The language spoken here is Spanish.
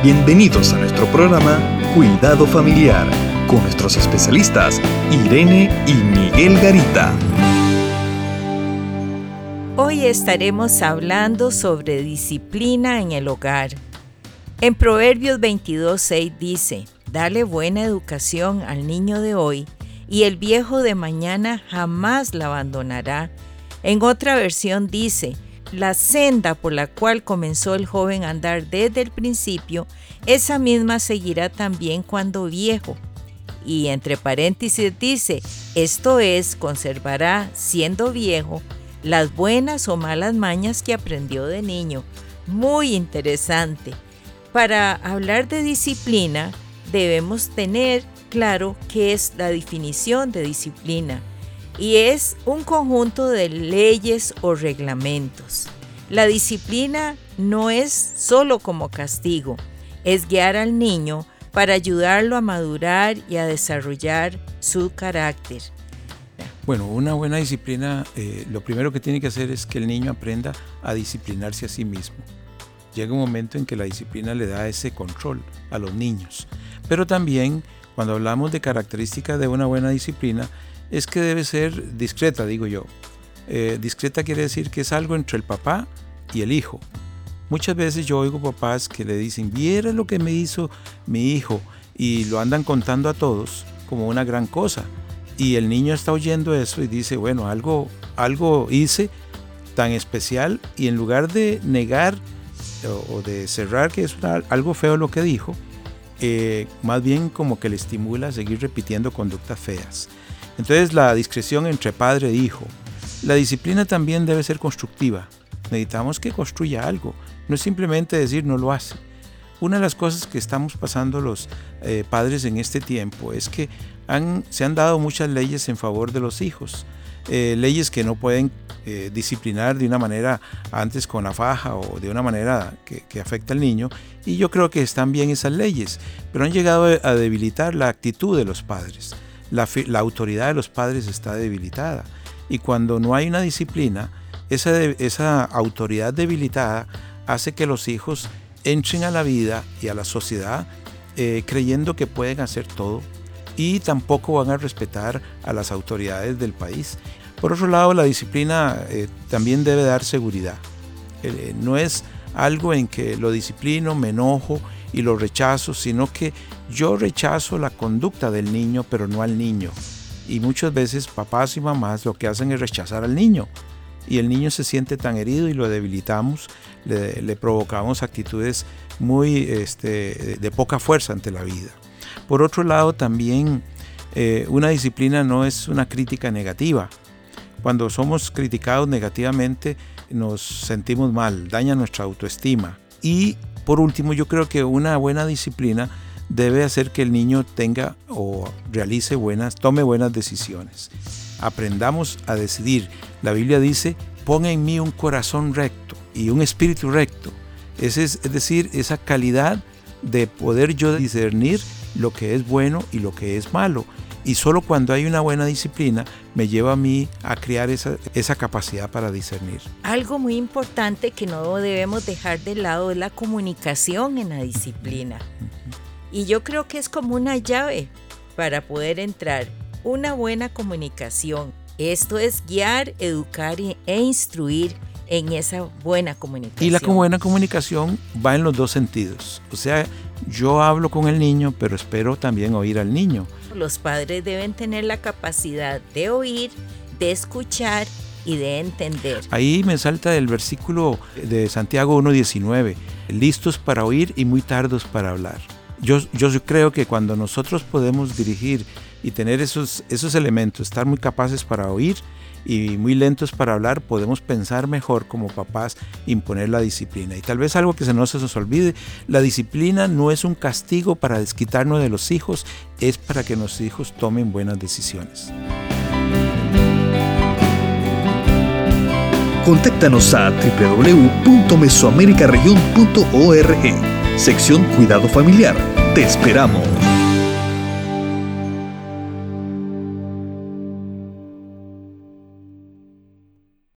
Bienvenidos a nuestro programa Cuidado Familiar con nuestros especialistas Irene y Miguel Garita. Hoy estaremos hablando sobre disciplina en el hogar. En Proverbios 22.6 dice, Dale buena educación al niño de hoy y el viejo de mañana jamás la abandonará. En otra versión dice, la senda por la cual comenzó el joven a andar desde el principio, esa misma seguirá también cuando viejo. Y entre paréntesis dice, esto es, conservará, siendo viejo, las buenas o malas mañas que aprendió de niño. Muy interesante. Para hablar de disciplina, debemos tener claro qué es la definición de disciplina y es un conjunto de leyes o reglamentos. La disciplina no es solo como castigo, es guiar al niño para ayudarlo a madurar y a desarrollar su carácter. Bueno, una buena disciplina, eh, lo primero que tiene que hacer es que el niño aprenda a disciplinarse a sí mismo. Llega un momento en que la disciplina le da ese control a los niños. Pero también, cuando hablamos de características de una buena disciplina, es que debe ser discreta, digo yo. Eh, discreta quiere decir que es algo entre el papá y el hijo. Muchas veces yo oigo papás que le dicen, viera lo que me hizo mi hijo, y lo andan contando a todos como una gran cosa. Y el niño está oyendo eso y dice, bueno, algo, algo hice tan especial y en lugar de negar o, de cerrar que es algo feo lo que dijo, eh, más bien como que le estimula a seguir repitiendo conductas feas. Entonces la discreción entre padre e hijo. La disciplina también debe ser constructiva. Necesitamos que construya algo. No es simplemente decir no lo hace. Una de las cosas que estamos pasando los eh, padres en este tiempo es que se han dado muchas leyes en favor de los hijos. Eh, leyes que no pueden eh, disciplinar de una manera antes con la faja o de una manera que, afecta al niño. Y yo creo que están bien esas leyes, pero han llegado a debilitar la actitud de los padres la, autoridad de los padres está debilitada. Y cuando no hay una disciplina, esa, esa autoridad debilitada hace que los hijos entren a la vida y a la sociedad eh, creyendo que pueden hacer todo y tampoco van a respetar a las autoridades del país. Por otro lado, la disciplina eh, también debe dar seguridad. Eh, no es algo en que lo disciplino, me enojo y lo rechazo, sino que yo rechazo la conducta del niño, pero no al niño. Y muchas veces papás y mamás lo que hacen es rechazar al niño. Y el niño se siente tan herido y lo debilitamos, le, provocamos actitudes muy este, de poca fuerza ante la vida. Por otro lado, también eh, una disciplina no es una crítica negativa. Cuando somos criticados negativamente nos sentimos mal, daña nuestra autoestima. Y por último, yo creo que una buena disciplina debe hacer que el niño tenga o realice buenas, tome buenas decisiones. Aprendamos a decidir. La Biblia dice, pon en mí un corazón recto y un espíritu recto. Es, es, decir, esa calidad de poder yo discernir lo que es bueno y lo que es malo. Y solo cuando hay una buena disciplina me lleva a mí a crear esa, esa capacidad para discernir. Algo muy importante que no debemos dejar de lado es la comunicación en la disciplina. Y yo creo que es como una llave para poder entrar. Una buena comunicación. Esto es guiar, educar e instruir en esa buena comunicación. Y la buena comunicación va en los dos sentidos. O sea, yo hablo con el niño, pero espero también oír al niño. Los padres deben tener la capacidad de oír, de escuchar y de entender. Ahí me salta el versículo de Santiago 1.19, listos para oír y muy tardos para hablar. Yo, yo creo que cuando nosotros podemos dirigir y tener esos, esos elementos, estar muy capaces para oír y muy lentos para hablar, podemos pensar mejor como papás, imponer la disciplina. Y tal vez algo que se no se nos olvide, la disciplina no es un castigo para desquitarnos de los hijos, es para que los hijos tomen buenas decisiones. Contáctanos a www.mesoamericaregion.org sección Cuidado Familiar. Te esperamos.